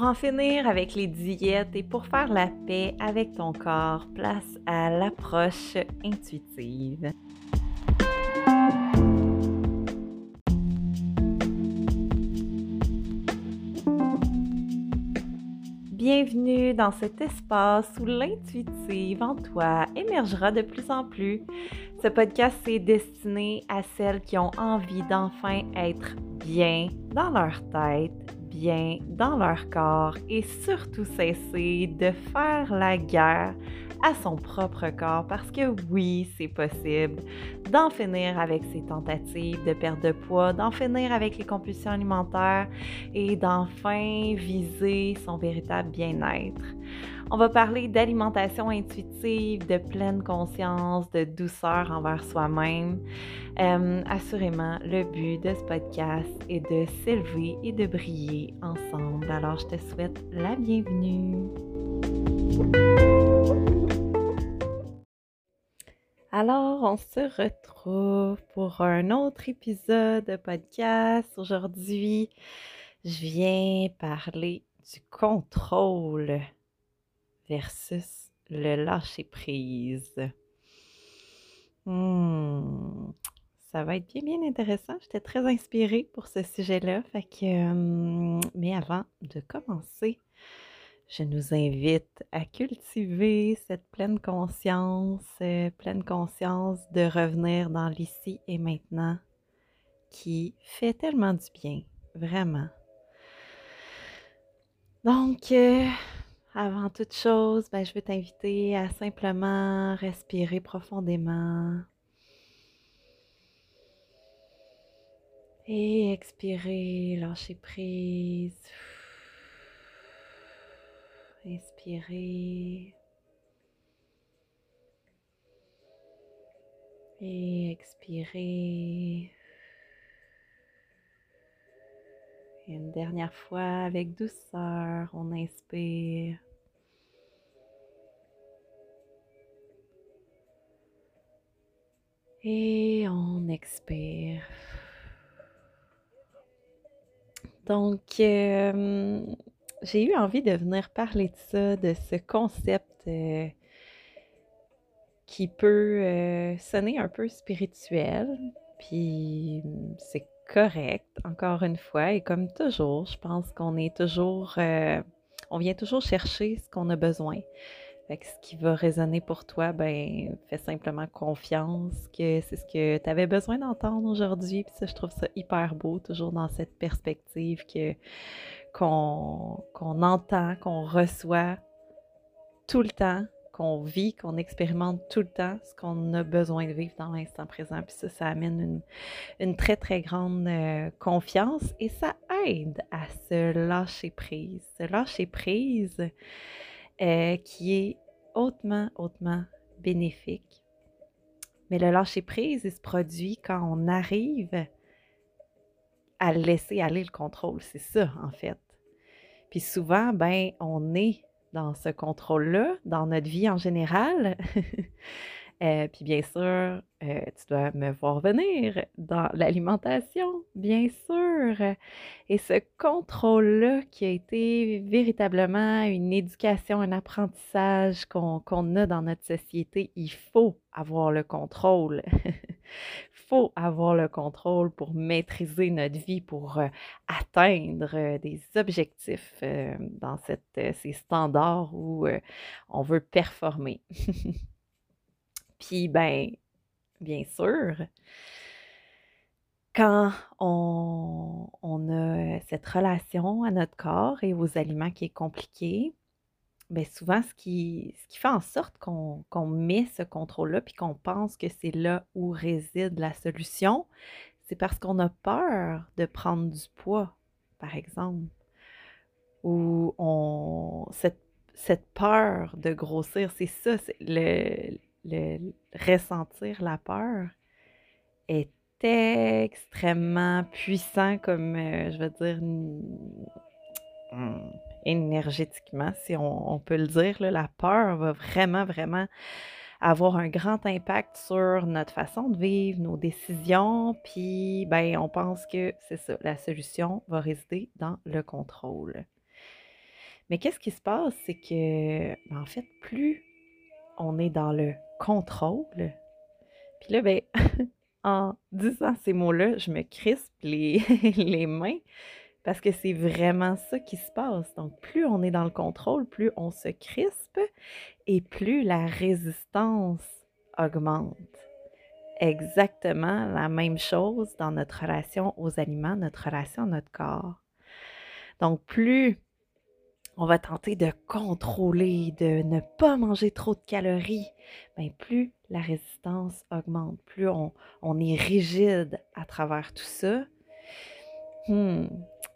Pour en finir avec les diètes et pour faire la paix avec ton corps, place à l'approche intuitive. Bienvenue dans cet espace où l'intuitive en toi émergera de plus en plus. Ce podcast est destiné à celles qui ont envie d'enfin être bien dans leur tête, bien dans leur corps et surtout cesser de faire la guerre à son propre corps parce que oui, c'est possible d'en finir avec ses tentatives de perte de poids, d'en finir avec les compulsions alimentaires et d'enfin viser son véritable bien-être. On va parler d'alimentation intuitive, de pleine conscience, de douceur envers soi-même. Euh, assurément, le but de ce podcast est de s'élever et de briller ensemble. Alors, je te souhaite la bienvenue. Alors, on se retrouve pour un autre épisode de podcast. Aujourd'hui, je viens parler du contrôle versus le lâcher-prise. Hmm, ça va être bien, bien intéressant. J'étais très inspirée pour ce sujet-là. Euh, mais avant de commencer, je nous invite à cultiver cette pleine conscience, euh, pleine conscience de revenir dans l'ici et maintenant qui fait tellement du bien, vraiment. Donc, euh, avant toute chose, ben, je veux t'inviter à simplement respirer profondément. Et expirer, lâcher prise. Inspirez. Et expirez. Une dernière fois avec douceur, on inspire. Et on expire. Donc, euh, j'ai eu envie de venir parler de ça, de ce concept euh, qui peut euh, sonner un peu spirituel, puis c'est correct, encore une fois, et comme toujours, je pense qu'on est toujours, euh, on vient toujours chercher ce qu'on a besoin. Fait que ce qui va résonner pour toi, ben, fais simplement confiance que c'est ce que tu avais besoin d'entendre aujourd'hui. Puis ça, je trouve ça hyper beau, toujours dans cette perspective que qu'on entend, qu'on reçoit tout le temps, qu'on vit, qu'on expérimente tout le temps, ce qu'on a besoin de vivre dans l'instant présent. Puis ça, ça amène une, très, très grande euh, confiance et ça aide à se lâcher prise. Se lâcher prise euh, qui est hautement, hautement bénéfique. Mais le lâcher prise, il se produit quand on arrive à laisser aller le contrôle. C'est ça, en fait. Puis souvent, ben, on est dans ce contrôle-là, dans notre vie en général. Euh, puis bien sûr, euh, tu dois me voir venir dans l'alimentation, bien sûr. Et ce contrôle-là qui a été véritablement une éducation, un apprentissage qu'on a dans notre société, il faut avoir le contrôle. faut avoir le contrôle pour maîtriser notre vie, pour euh, atteindre euh, des objectifs euh, dans cette, ces standards où on veut performer. Puis, ben, bien sûr, quand on, on, a cette relation à notre corps et aux aliments qui est compliquée, bien souvent, ce qui, ce qui fait en sorte qu'on met ce contrôle-là, puis qu'on pense que c'est là où réside la solution, c'est parce qu'on a peur de prendre du poids, par exemple. Ou on, cette, cette peur de grossir, c'est ça, le, le ressentir la peur est extrêmement puissant comme, euh, je veux dire, énergétiquement, si on, peut le dire. la peur va vraiment, vraiment avoir un grand impact sur notre façon de vivre, nos décisions, puis ben, on pense que c'est ça, la solution va résider dans le contrôle. Mais qu'est-ce qui se passe, c'est que, ben, en fait, plus on est dans le contrôle, puis là, ben, en disant ces mots-là, je me crispe les, les mains parce que c'est vraiment ça qui se passe. Donc, plus on est dans le contrôle, plus on se crispe et plus la résistance augmente. Exactement la même chose dans notre relation aux aliments, notre relation à notre corps. Donc, plus on va tenter de contrôler, de ne pas manger trop de calories, bien, plus la résistance augmente, plus on, est rigide à travers tout ça. Hmm.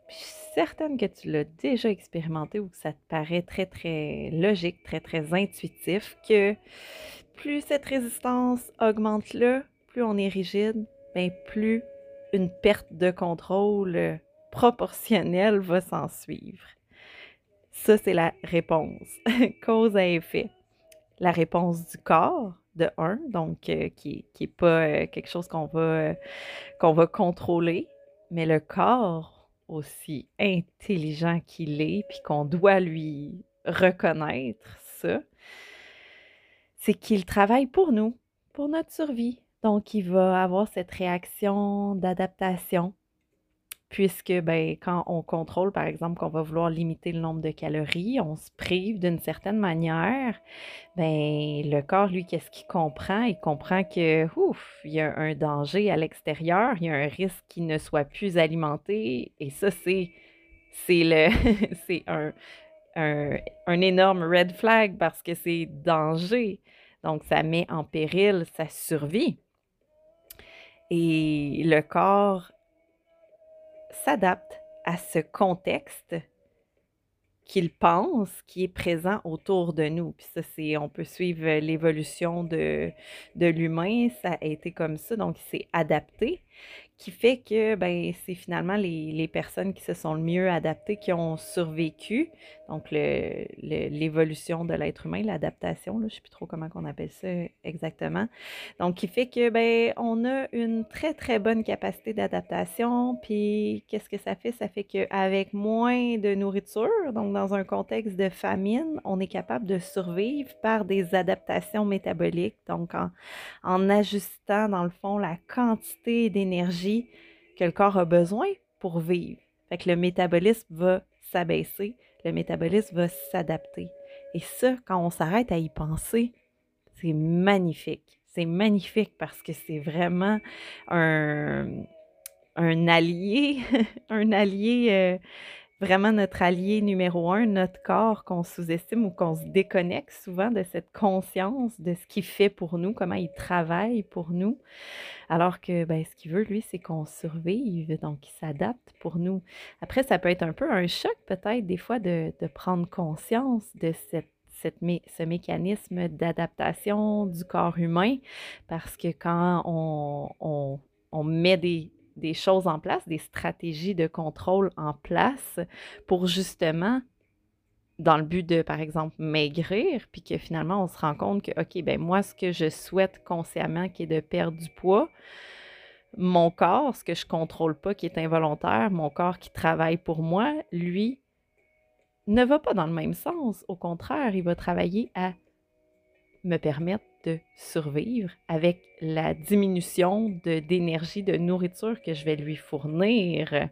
Je suis certaine que tu l'as déjà expérimenté ou que ça te paraît très, très logique, très, très intuitif, que plus cette résistance augmente là, plus on est rigide, bien, plus une perte de contrôle proportionnelle va s'en suivre. Ça, c'est la réponse. Cause à effet. La réponse du corps, de un, donc euh, qui n'est pas euh, quelque chose qu'on va, euh, qu'on va contrôler, mais le corps, aussi intelligent qu'il est, puis qu'on doit lui reconnaître ça, c'est qu'il travaille pour nous, pour notre survie. Donc, il va avoir cette réaction d'adaptation puisque ben, quand on contrôle, par exemple, qu'on va vouloir limiter le nombre de calories, on se prive d'une certaine manière, ben, le corps, lui, qu'est-ce qu'il comprend? Il comprend que, ouf, il y a un danger à l'extérieur, il y a un risque qu'il ne soit plus alimenté, et ça, c'est, c'est, le, c'est un, un, un énorme red flag parce que c'est danger. Donc, ça met en péril sa survie. Et le corps s'adapte à ce contexte qu'il pense qui est présent autour de nous. Puis ça, c'est, on peut suivre l'évolution de, de l'humain, ça a été comme ça, donc il s'est adapté qui fait que ben, c'est finalement les, personnes qui se sont le mieux adaptées qui ont survécu. Donc, l'évolution de l'être humain, l'adaptation, je ne sais plus trop comment on appelle ça exactement. Donc, qui fait que ben, on a une très, très bonne capacité d'adaptation. Puis, qu'est-ce que ça fait? Ça fait qu'avec moins de nourriture, donc dans un contexte de famine, on est capable de survivre par des adaptations métaboliques. Donc, en, en ajustant, dans le fond, la quantité d'énergie que le corps a besoin pour vivre. Fait que le métabolisme va s'abaisser, le métabolisme va s'adapter. Et ça, quand on s'arrête à y penser, c'est magnifique. C'est magnifique parce que c'est vraiment un, un allié, un allié euh, vraiment notre allié numéro un, notre corps qu'on sous-estime ou qu'on se déconnecte souvent de cette conscience de ce qu'il fait pour nous, comment il travaille pour nous. Alors que ben, ce qu'il veut, lui, c'est qu'on survive, donc il s'adapte pour nous. Après, ça peut être un peu un choc peut-être des fois de, prendre conscience de cette ce mécanisme d'adaptation du corps humain, parce que quand on, on met des, des choses en place, des stratégies de contrôle en place pour justement, dans le but de, par exemple, maigrir, puis que finalement, on se rend compte que, OK, ben moi, ce que je souhaite consciemment, qui est de perdre du poids, mon corps, ce que je contrôle pas, qui est involontaire, mon corps qui travaille pour moi, lui, ne va pas dans le même sens. Au contraire, il va travailler à me permettre de survivre avec la diminution d'énergie, de, nourriture que je vais lui fournir.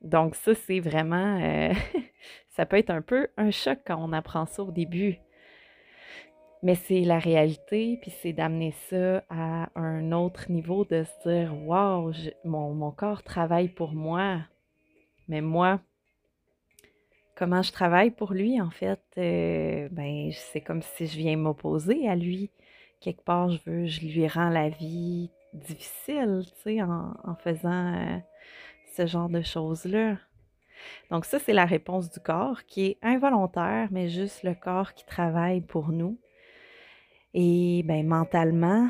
Donc ça, c'est vraiment, euh, ça peut être un peu un choc quand on apprend ça au début. Mais c'est la réalité, puis c'est d'amener ça à un autre niveau, de se dire, wow, mon, mon corps travaille pour moi, mais moi, comment je travaille pour lui, en fait, euh, ben, c'est comme si je viens m'opposer à lui. Quelque part, je veux, je lui rends la vie difficile, tu sais, en, faisant euh, ce genre de choses-là. Donc ça, c'est la réponse du corps qui est involontaire, mais juste le corps qui travaille pour nous. Et ben, mentalement,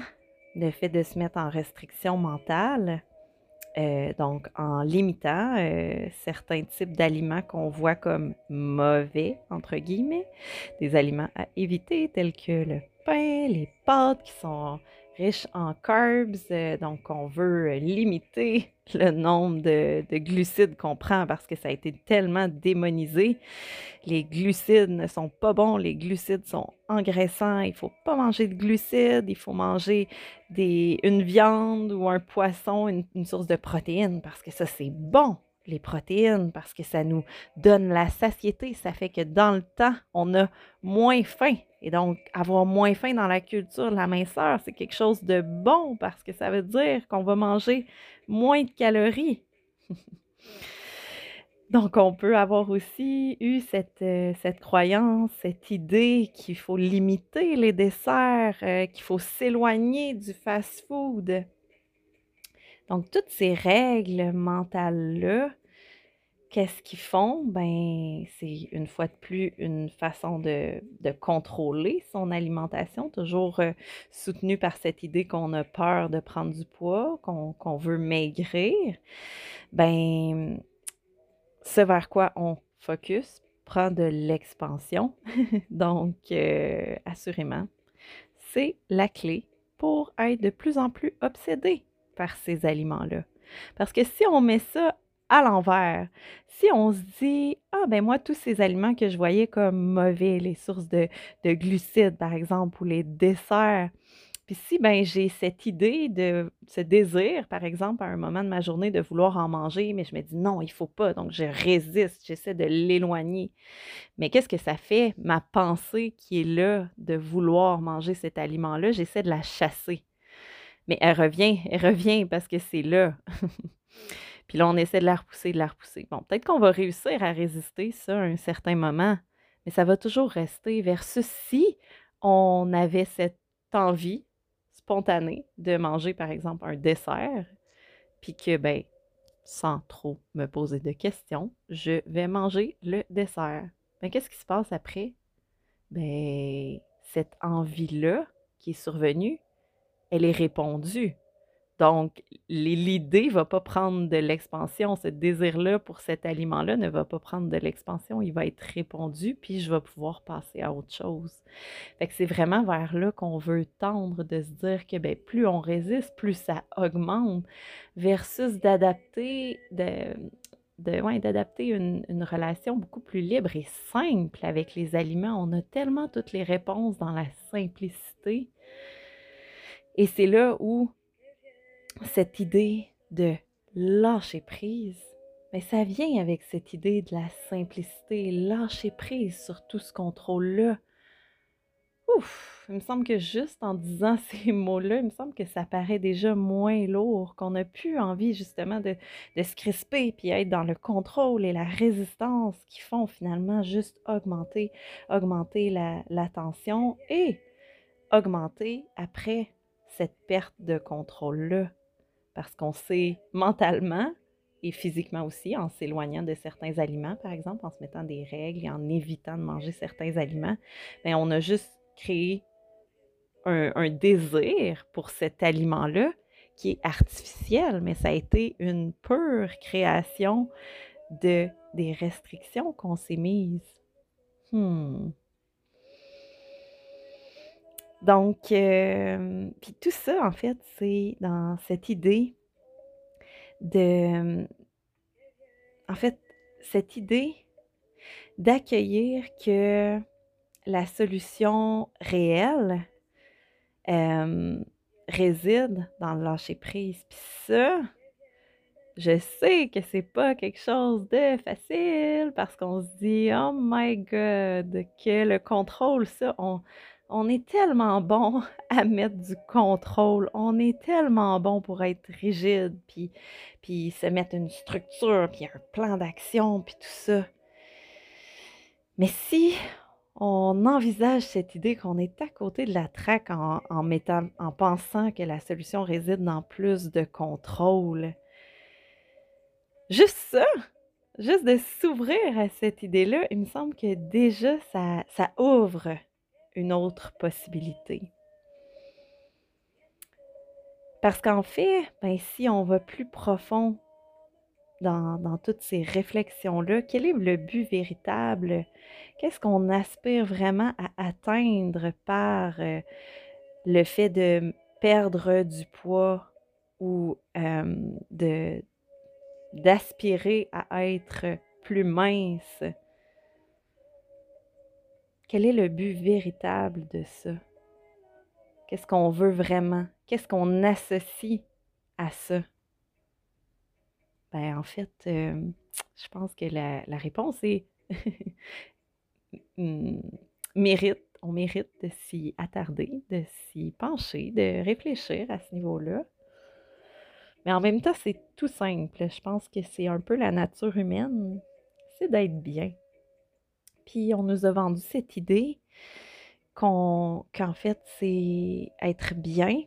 le fait de se mettre en restriction mentale, euh, donc, en limitant euh, certains types d'aliments qu'on voit comme mauvais, entre guillemets, des aliments à éviter tels que le les pâtes qui sont riche en carbs, euh, donc on veut limiter le nombre de, glucides qu'on prend parce que ça a été tellement démonisé. Les glucides ne sont pas bons, les glucides sont engraissants, il ne faut pas manger de glucides, il faut manger des, une viande ou un poisson, une source de protéines parce que ça c'est bon les protéines parce que ça nous donne la satiété. Ça fait que dans le temps, on a moins faim. Et donc, avoir moins faim dans la culture de la minceur, c'est quelque chose de bon parce que ça veut dire qu'on va manger moins de calories. donc, on peut avoir aussi eu cette, euh, cette croyance, cette idée qu'il faut limiter les desserts, euh, qu'il faut s'éloigner du fast-food. Donc, toutes ces règles mentales-là, qu'est-ce qu'ils font? Ben, c'est une fois de plus une façon de, contrôler son alimentation, toujours euh, soutenue par cette idée qu'on a peur de prendre du poids, qu'on veut maigrir. Ben, ce vers quoi on focus prend de l'expansion. Donc, euh, assurément, c'est la clé pour être de plus en plus obsédé par ces aliments-là. Parce que si on met ça à l'envers, si on se dit, ah ben moi, tous ces aliments que je voyais comme mauvais, les sources de, glucides par exemple, ou les desserts, puis si ben j'ai cette idée de ce désir, par exemple, à un moment de ma journée de vouloir en manger, mais je me dis non, il faut pas, donc je résiste, j'essaie de l'éloigner. Mais qu'est-ce que ça fait? Ma pensée qui est là de vouloir manger cet aliment-là, j'essaie de la chasser. Mais elle revient, elle revient parce que c'est là. Puis là, on essaie de la repousser, de la repousser. Bon, peut-être qu'on va réussir à résister ça à un certain moment, mais ça va toujours rester versus si on avait cette envie spontanée de manger, par exemple, un dessert, puis que, ben, sans trop me poser de questions, je vais manger le dessert. Mais ben, qu'est-ce qui se passe après? Ben, cette envie-là qui est survenue, elle est répondue. Donc, l'idée ne va pas prendre de l'expansion. Ce désir-là pour cet aliment-là ne va pas prendre de l'expansion. Il va être répondu, puis je vais pouvoir passer à autre chose. C'est vraiment vers là qu'on veut tendre, de se dire que ben, plus on résiste, plus ça augmente, versus d'adapter, de, d'adapter une, une, relation beaucoup plus libre et simple avec les aliments. On a tellement toutes les réponses dans la simplicité. Et c'est là où cette idée de lâcher prise, mais ça vient avec cette idée de la simplicité, lâcher prise sur tout ce contrôle-là. Ouf, il me semble que juste en disant ces mots-là, il me semble que ça paraît déjà moins lourd, qu'on n'a plus envie justement de, se crisper puis être dans le contrôle et la résistance qui font finalement juste augmenter, augmenter la tension et augmenter après cette perte de contrôle-là parce qu'on sait mentalement et physiquement aussi, en s'éloignant de certains aliments, par exemple, en se mettant des règles et en évitant de manger certains aliments, bien, on a juste créé un, désir pour cet aliment-là qui est artificiel, mais ça a été une pure création de des restrictions qu'on s'est mises. Hmm. Donc, euh, puis tout ça, en fait, c'est dans cette idée de, en fait, cette idée d'accueillir que la solution réelle euh, réside dans le lâcher prise. Puis ça, je sais que c'est pas quelque chose de facile parce qu'on se dit, oh my god, que le contrôle, ça, on, on est tellement bon à mettre du contrôle, on est tellement bon pour être rigide, puis, puis se mettre une structure, puis un plan d'action, puis tout ça. Mais si on envisage cette idée qu'on est à côté de la traque en, en, en pensant que la solution réside dans plus de contrôle, juste ça, juste de s'ouvrir à cette idée-là, il me semble que déjà ça, ça ouvre une autre possibilité. Parce qu'en fait, ben, si on va plus profond dans, toutes ces réflexions-là, quel est le but véritable? Qu'est-ce qu'on aspire vraiment à atteindre par euh, le fait de perdre du poids ou de d'aspirer à être plus mince? Quel est le but véritable de ça? Qu'est-ce qu'on veut vraiment? Qu'est-ce qu'on associe à ça? Ben, en fait, je pense que la, la réponse est mérite, on mérite de s'y attarder, de s'y pencher, de réfléchir à ce niveau-là. Mais en même temps, c'est tout simple. Je pense que c'est un peu la nature humaine, c'est d'être bien. Puis on nous a vendu cette idée qu'en fait, c'est être bien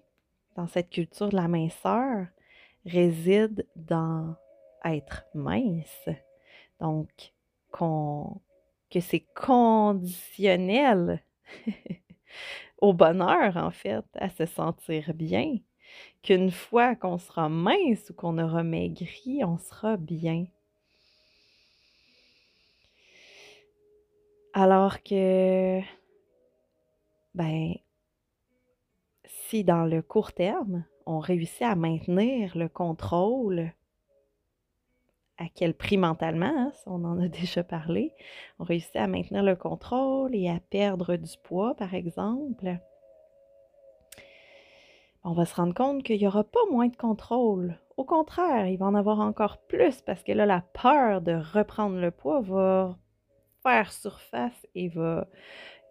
dans cette culture de la minceur réside dans être mince. Donc, qu'on, que c'est conditionnel au bonheur, en fait, à se sentir bien. Qu'une fois qu'on sera mince ou qu'on aura maigri, on sera bien. Alors que, ben, si dans le court terme, on réussit à maintenir le contrôle, à quel prix mentalement, hein, on en a déjà parlé, on réussit à maintenir le contrôle et à perdre du poids, par exemple, on va se rendre compte qu'il n'y aura pas moins de contrôle. Au contraire, il va en avoir encore plus parce que là, la peur de reprendre le poids va faire surface et va,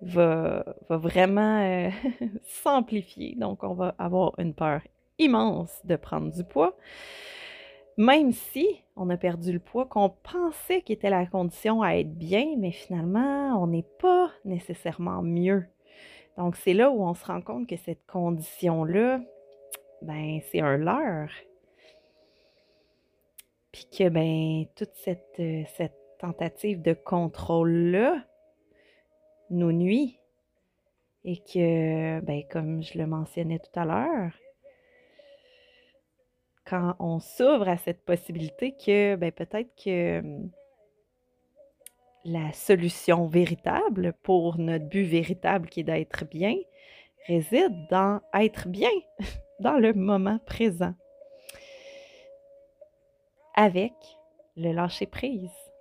va, vraiment euh, s'amplifier. Donc, on va avoir une peur immense de prendre du poids. Même si on a perdu le poids qu'on pensait qu'il était la condition à être bien, mais finalement, on n'est pas nécessairement mieux. Donc, c'est là où on se rend compte que cette condition-là, ben, c'est un leurre. Puis que, ben, toute cette, euh, cette tentative de contrôle-là nous nuit. Et que, ben, comme je le mentionnais tout à l'heure, quand on s'ouvre à cette possibilité que, ben, peut-être que hum, la solution véritable pour notre but véritable qui est d'être bien réside dans être bien, dans le moment présent, avec le lâcher-prise.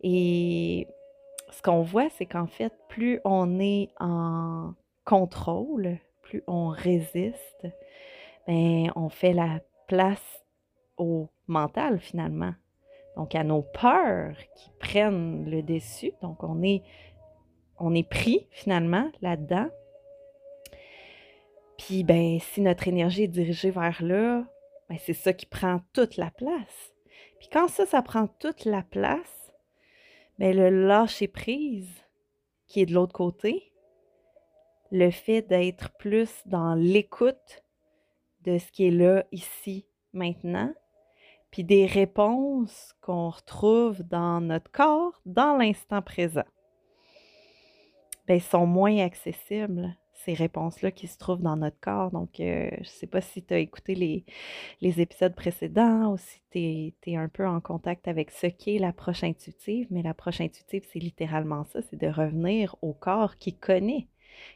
Et ce qu'on voit, c'est qu'en fait, plus on est en contrôle, plus on résiste, bien, on fait la place au mental finalement. Donc à nos peurs qui prennent le dessus. Donc on est, on est pris finalement là-dedans. Puis ben, si notre énergie est dirigée vers là, ben, c'est ça qui prend toute la place. Puis quand ça, ça prend toute la place, mais le lâcher prise qui est de l'autre côté, le fait d'être plus dans l'écoute de ce qui est là, ici, maintenant, puis des réponses qu'on retrouve dans notre corps, dans l'instant présent, bien, sont moins accessibles ces réponses-là qui se trouvent dans notre corps. Donc, euh, je ne sais pas si tu as écouté les, les, épisodes précédents ou si tu es, un peu en contact avec ce qu'est l'approche intuitive, mais l'approche intuitive, c'est littéralement ça, c'est de revenir au corps qui connaît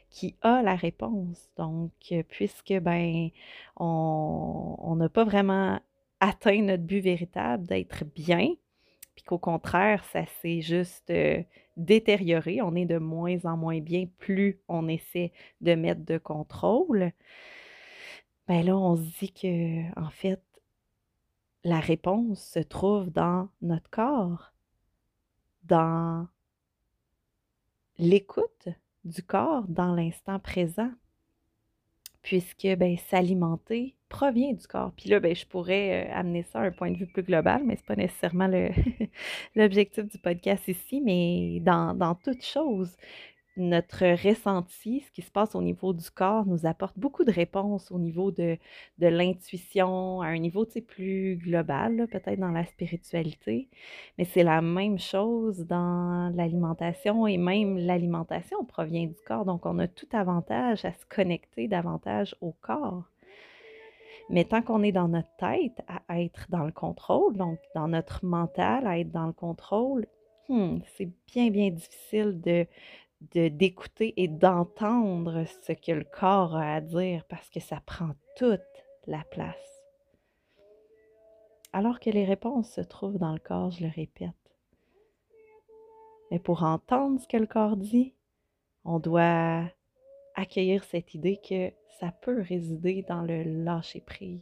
qui a la réponse. Donc, puisque ben on n'a pas vraiment atteint notre but véritable d'être bien, puis qu'au contraire, ça s'est juste euh, détérioré. On est de moins en moins bien plus on essaie de mettre de contrôle. Ben là, on se dit que, en fait, la réponse se trouve dans notre corps, dans l'écoute du corps dans l'instant présent puisque ben, s'alimenter provient du corps. Puis là, ben, je pourrais euh, amener ça à un point de vue plus global, mais ce n'est pas nécessairement l'objectif du podcast ici, mais dans, dans toute chose, notre ressenti, ce qui se passe au niveau du corps, nous apporte beaucoup de réponses au niveau de, de l'intuition, à un niveau plus global, peut-être dans la spiritualité. Mais c'est la même chose dans l'alimentation et même l'alimentation provient du corps. Donc, on a tout avantage à se connecter davantage au corps. Mais tant qu'on est dans notre tête, à être dans le contrôle, donc dans notre mental, à être dans le contrôle, hmm, c'est bien, bien difficile de, d'écouter et d'entendre ce que le corps a à dire parce que ça prend toute la place. Alors que les réponses se trouvent dans le corps, je le répète. Mais pour entendre ce que le corps dit, on doit accueillir cette idée que ça peut résider dans le lâcher prise,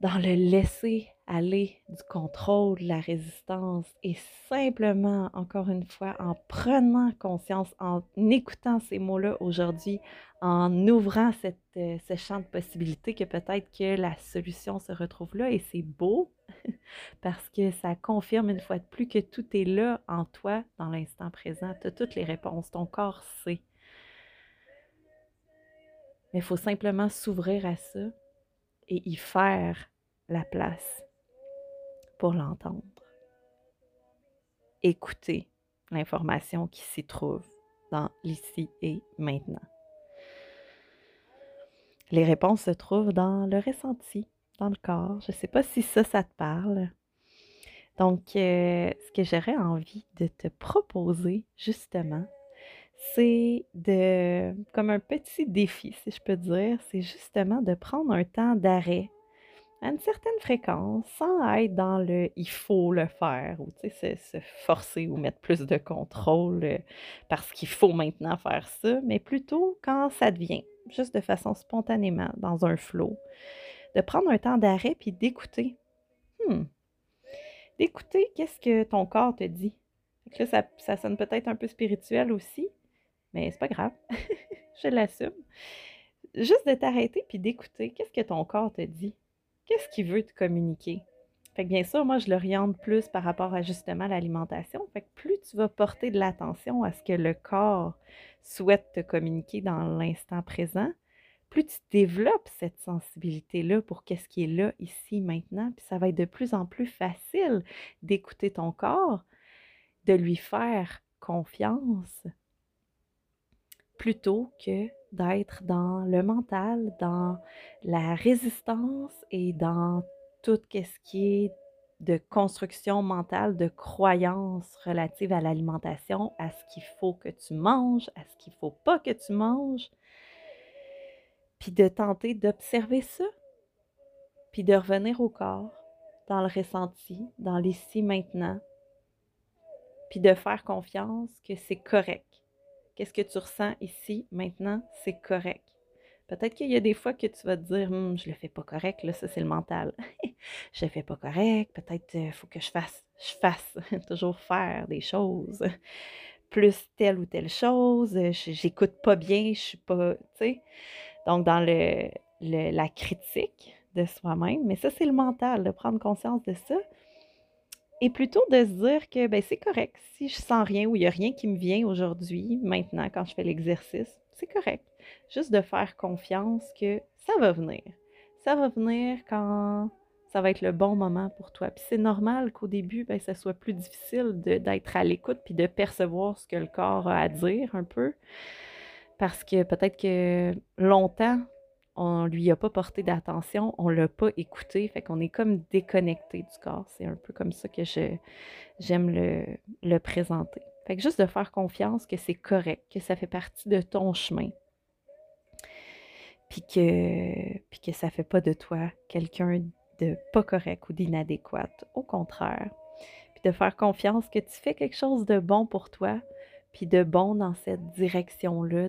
dans le laisser aller du contrôle, de la résistance et simplement, encore une fois, en prenant conscience, en écoutant ces mots-là aujourd'hui, en ouvrant cette, euh, ce champ de possibilités que peut-être que la solution se retrouve là et c'est beau parce que ça confirme une fois de plus que tout est là en toi dans l'instant présent. Tu as toutes les réponses, ton corps sait. Mais il faut simplement s'ouvrir à ça et y faire la place pour l'entendre. Écouter l'information qui s'y trouve dans l'ici et maintenant. Les réponses se trouvent dans le ressenti, dans le corps. Je ne sais pas si ça, ça te parle. Donc, euh, ce que j'aurais envie de te proposer, justement, c'est de, comme un petit défi, si je peux dire, c'est justement de prendre un temps d'arrêt à une certaine fréquence sans être dans le il faut le faire ou se, se forcer ou mettre plus de contrôle euh, parce qu'il faut maintenant faire ça, mais plutôt quand ça devient, juste de façon spontanément, dans un flot, de prendre un temps d'arrêt puis d'écouter. Hmm. D'écouter qu'est-ce que ton corps te dit. Là, ça, ça sonne peut-être un peu spirituel aussi, mais c'est pas grave. Je l'assume. Juste de t'arrêter puis d'écouter qu'est-ce que ton corps te dit? Qu'est-ce qu'il veut te communiquer? Fait bien sûr, moi, je l'oriente plus par rapport à justement l'alimentation. Fait que plus tu vas porter de l'attention à ce que le corps souhaite te communiquer dans l'instant présent, plus tu développes cette sensibilité-là pour qu'est-ce qui est là, ici, maintenant, puis ça va être de plus en plus facile d'écouter ton corps, de lui faire confiance, plutôt que d'être dans le mental, dans la résistance et dans tout ce qui est de construction mentale, de croyances relatives à l'alimentation, à ce qu'il faut que tu manges, à ce qu'il ne faut pas que tu manges, puis de tenter d'observer ça, puis de revenir au corps, dans le ressenti, dans l'ici maintenant, puis de faire confiance que c'est correct Qu'est-ce que tu ressens ici, maintenant, c'est correct. Peut-être qu'il y a des fois que tu vas te dire, hum, je le fais pas correct, là, ça c'est le mental. je le fais pas correct, peut-être il euh, faut que je fasse, je fasse, toujours faire des choses, plus telle ou telle chose, j'écoute pas bien, je suis pas, tu sais. Donc dans le, la critique de soi-même, mais ça c'est le mental, de prendre conscience de ça, et plutôt de se dire que ben, c'est correct. Si je sens rien ou il n'y a rien qui me vient aujourd'hui, maintenant, quand je fais l'exercice, c'est correct. Juste de faire confiance que ça va venir. Ça va venir quand ça va être le bon moment pour toi. Puis c'est normal qu'au début, ben, ça soit plus difficile d'être à l'écoute puis de percevoir ce que le corps a à dire un peu. Parce que peut-être que longtemps, on lui a pas porté d'attention, on l'a pas écouté, fait qu'on est comme déconnecté du corps. C'est un peu comme ça que je, j'aime le, présenter. Fait que juste de faire confiance que c'est correct, que ça fait partie de ton chemin. Puis que, puis que ça fait pas de toi quelqu'un de pas correct ou d'inadéquat. Au contraire. Puis de faire confiance que tu fais quelque chose de bon pour toi, puis de bon dans cette direction-là,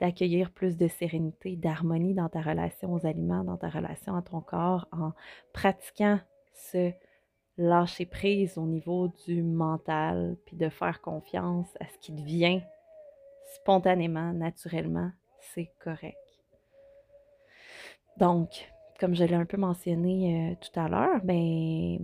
d'accueillir plus de sérénité, d'harmonie dans ta relation aux aliments, dans ta relation à ton corps, en pratiquant ce lâcher prise au niveau du mental, puis de faire confiance à ce qui devient spontanément, naturellement, c'est correct. Donc, comme je l'ai un peu mentionné euh, tout à l'heure, ben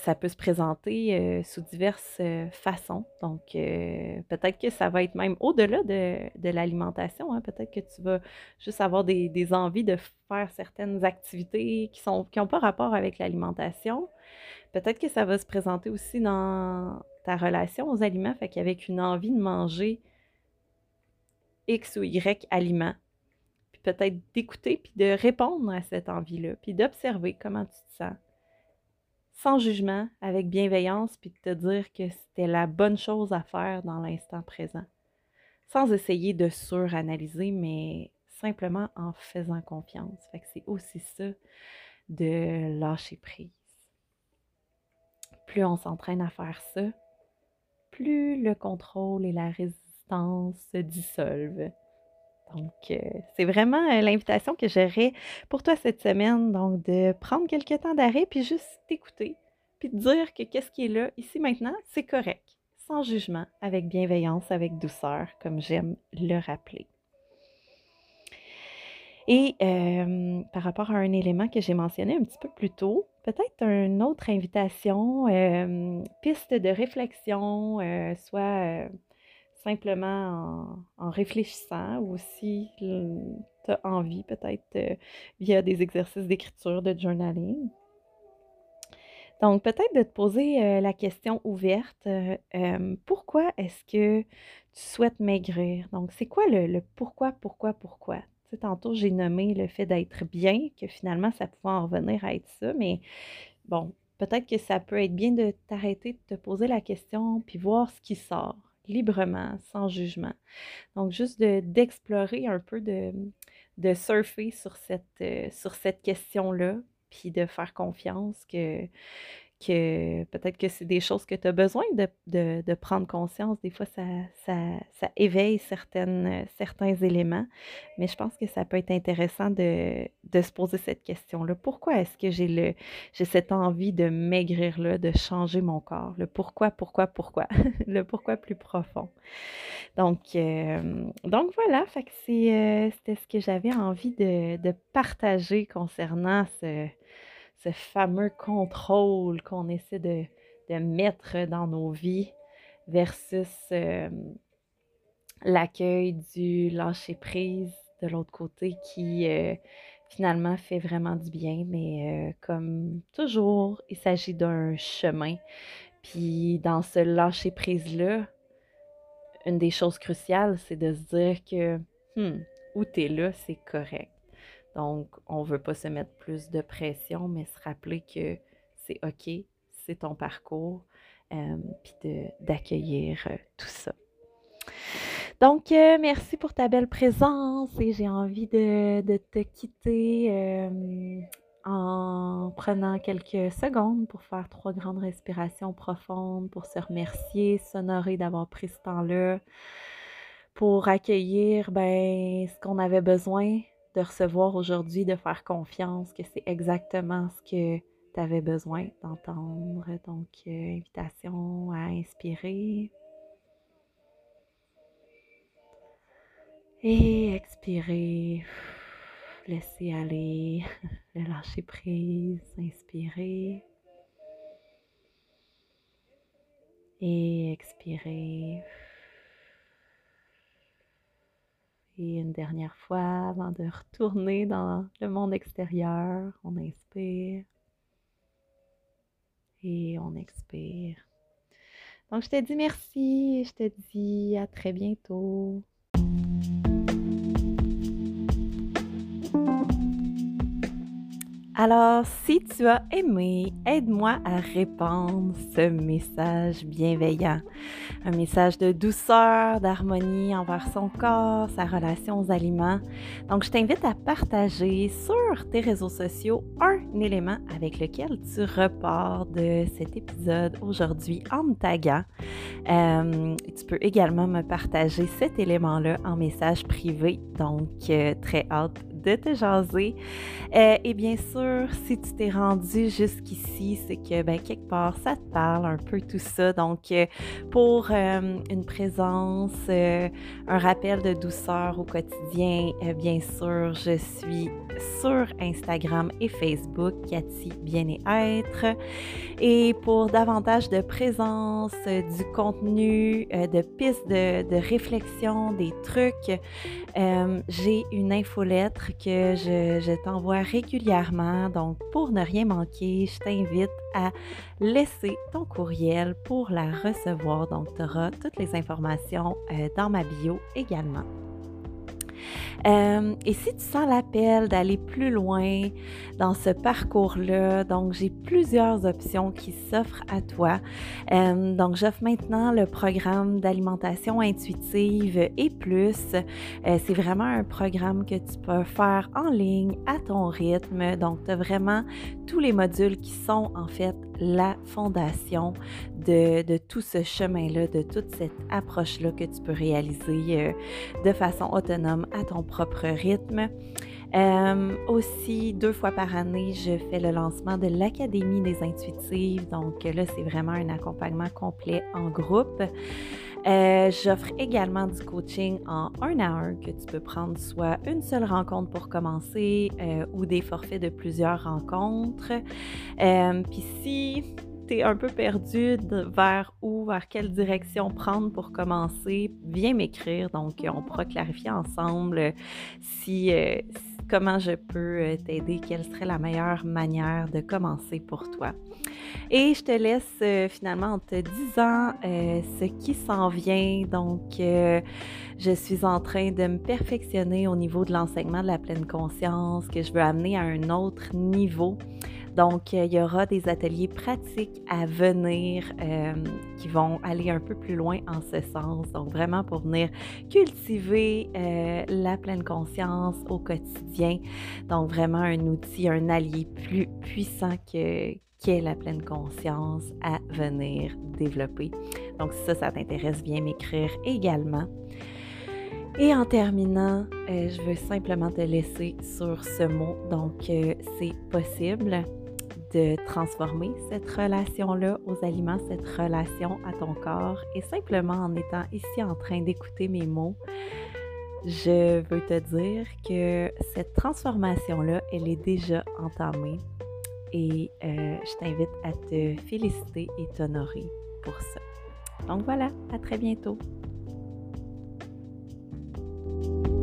ça peut se présenter euh, sous diverses euh, façons. Donc, euh, peut-être que ça va être même au-delà de, l'alimentation. Hein. Peut-être que tu vas juste avoir des, envies de faire certaines activités qui n'ont qui pas rapport avec l'alimentation. Peut-être que ça va se présenter aussi dans ta relation aux aliments, fait qu'avec une envie de manger X ou Y aliments. Puis peut-être d'écouter, puis de répondre à cette envie-là, puis d'observer comment tu te sens sans jugement, avec bienveillance, puis de te dire que c'était la bonne chose à faire dans l'instant présent. Sans essayer de suranalyser, mais simplement en faisant confiance. Fait que c'est aussi ça de lâcher prise. Plus on s'entraîne à faire ça, plus le contrôle et la résistance se dissolvent. Donc, euh, c'est vraiment euh, l'invitation que j'aurais pour toi cette semaine. Donc, de prendre quelques temps d'arrêt, puis juste t'écouter, puis te dire que qu'est-ce qui est là, ici, maintenant, c'est correct, sans jugement, avec bienveillance, avec douceur, comme j'aime le rappeler. Et euh, par rapport à un élément que j'ai mentionné un petit peu plus tôt, peut-être une autre invitation, piste de réflexion, soit simplement en, réfléchissant ou si tu as envie, peut-être euh, via des exercices d'écriture, de journaling. Donc, peut-être de te poser euh, la question ouverte, euh, pourquoi est-ce que tu souhaites maigrir? Donc, c'est quoi le, pourquoi, pourquoi, pourquoi? Tu tantôt, j'ai nommé le fait d'être bien, que finalement, ça pouvait en revenir à être ça, mais bon, peut-être que ça peut être bien de t'arrêter, de te poser la question, puis voir ce qui sort librement, sans jugement. Donc, juste d'explorer un peu, de, de surfer sur cette, euh, sur cette question-là, puis de faire confiance que, que peut-être que c'est des choses que tu as besoin de, prendre conscience. Des fois, ça, ça, éveille certaines, certains éléments, mais je pense que ça peut être intéressant de, se poser cette question-là. Pourquoi est-ce que j'ai, le, j'ai cette envie de maigrir-là, de changer mon corps? Le pourquoi, pourquoi, pourquoi? le pourquoi plus profond. Donc, euh, donc voilà, fait que c'est, euh, c'était ce que j'avais envie de, de partager concernant ce ce fameux contrôle qu'on essaie de, mettre dans nos vies versus euh, l'accueil du lâcher prise de l'autre côté qui euh, finalement fait vraiment du bien. Mais euh, comme toujours, il s'agit d'un chemin. Puis dans ce lâcher prise-là, une des choses cruciales, c'est de se dire que hmm, où tu es là, c'est correct. Donc, on ne veut pas se mettre plus de pression, mais se rappeler que c'est OK, c'est ton parcours, euh, puis d'accueillir euh, tout ça. Donc, euh, merci pour ta belle présence et j'ai envie de, te quitter en prenant quelques secondes pour faire trois grandes respirations profondes, pour se remercier, s'honorer d'avoir pris ce temps-là, pour accueillir ben, ce qu'on avait besoin de recevoir aujourd'hui, de faire confiance que c'est exactement ce que tu avais besoin d'entendre. Donc, euh, invitation à inspirer. Et expirer. Laisser aller. Le lâcher prise. Inspirer. Et expirer. Et une dernière fois, avant de retourner dans le monde extérieur, on inspire et on expire. Donc, je te dis merci je te dis à très bientôt. Alors, si tu as aimé, aide-moi à répandre ce message bienveillant. Un message de douceur, d'harmonie envers son corps, sa relation aux aliments. Donc, je t'invite à partager sur tes réseaux sociaux un élément avec lequel tu repars de cet épisode aujourd'hui en me taguant. Euh, tu peux également me partager cet élément-là en message privé. Donc, euh, très hâte de te jaser. Euh, et bien sûr, si tu t'es rendu jusqu'ici, c'est que ben, quelque part, ça te parle un peu tout ça. Donc, euh, pour euh, une présence, un rappel de douceur au quotidien, bien sûr, je suis sur Instagram et Facebook, Cathy Bien-être. Et pour davantage de présence, du contenu, de pistes de, de réflexion, des trucs, j'ai une infolettre que je, t'envoie régulièrement. Donc, pour ne rien manquer, je t'invite à laisser ton courriel pour la recevoir. Donc, tu auras toutes les informations euh, dans ma bio également. Euh, et si tu sens l'appel d'aller plus loin dans ce parcours-là, donc j'ai plusieurs options qui s'offrent à toi. Euh, donc j'offre maintenant le programme d'alimentation intuitive et plus. Euh, c'est vraiment un programme que tu peux faire en ligne à ton rythme. Donc tu as vraiment tous les modules qui sont en fait la fondation de, tout ce chemin-là, de toute cette approche-là que tu peux réaliser de façon autonome à ton propre rythme. Euh, aussi, deux fois par année, je fais le lancement de l'Académie des intuitives. Donc là, c'est vraiment un accompagnement complet en groupe. Euh, j'offre également du coaching en un à un que tu peux prendre soit une seule rencontre pour commencer euh, ou des forfaits de plusieurs rencontres. Puis si un peu perdu vers où, vers quelle direction prendre pour commencer, viens m'écrire. Donc, on pourra clarifier ensemble si, euh, comment je peux euh, t'aider, quelle serait la meilleure manière de commencer pour toi. Et je te laisse euh, finalement en te disant ce qui s'en vient. Donc, je suis en train de me perfectionner au niveau de l'enseignement de la pleine conscience, que je veux amener à un autre niveau. Donc, euh, il y aura des ateliers pratiques à venir euh, qui vont aller un peu plus loin en ce sens. Donc, vraiment pour venir cultiver euh, la pleine conscience au quotidien. Donc, vraiment un outil, un allié plus puissant que qu'est la pleine conscience à venir développer. Donc, si ça, ça t'intéresse, viens m'écrire également. Et en terminant, je veux simplement te laisser sur ce mot. Donc, c'est possible de transformer cette relation-là aux aliments, cette relation à ton corps. Et simplement en étant ici en train d'écouter mes mots, je veux te dire que cette transformation-là, elle est déjà entamée. Et euh, je t'invite à te féliciter et t'honorer pour ça. Donc voilà, à très bientôt. you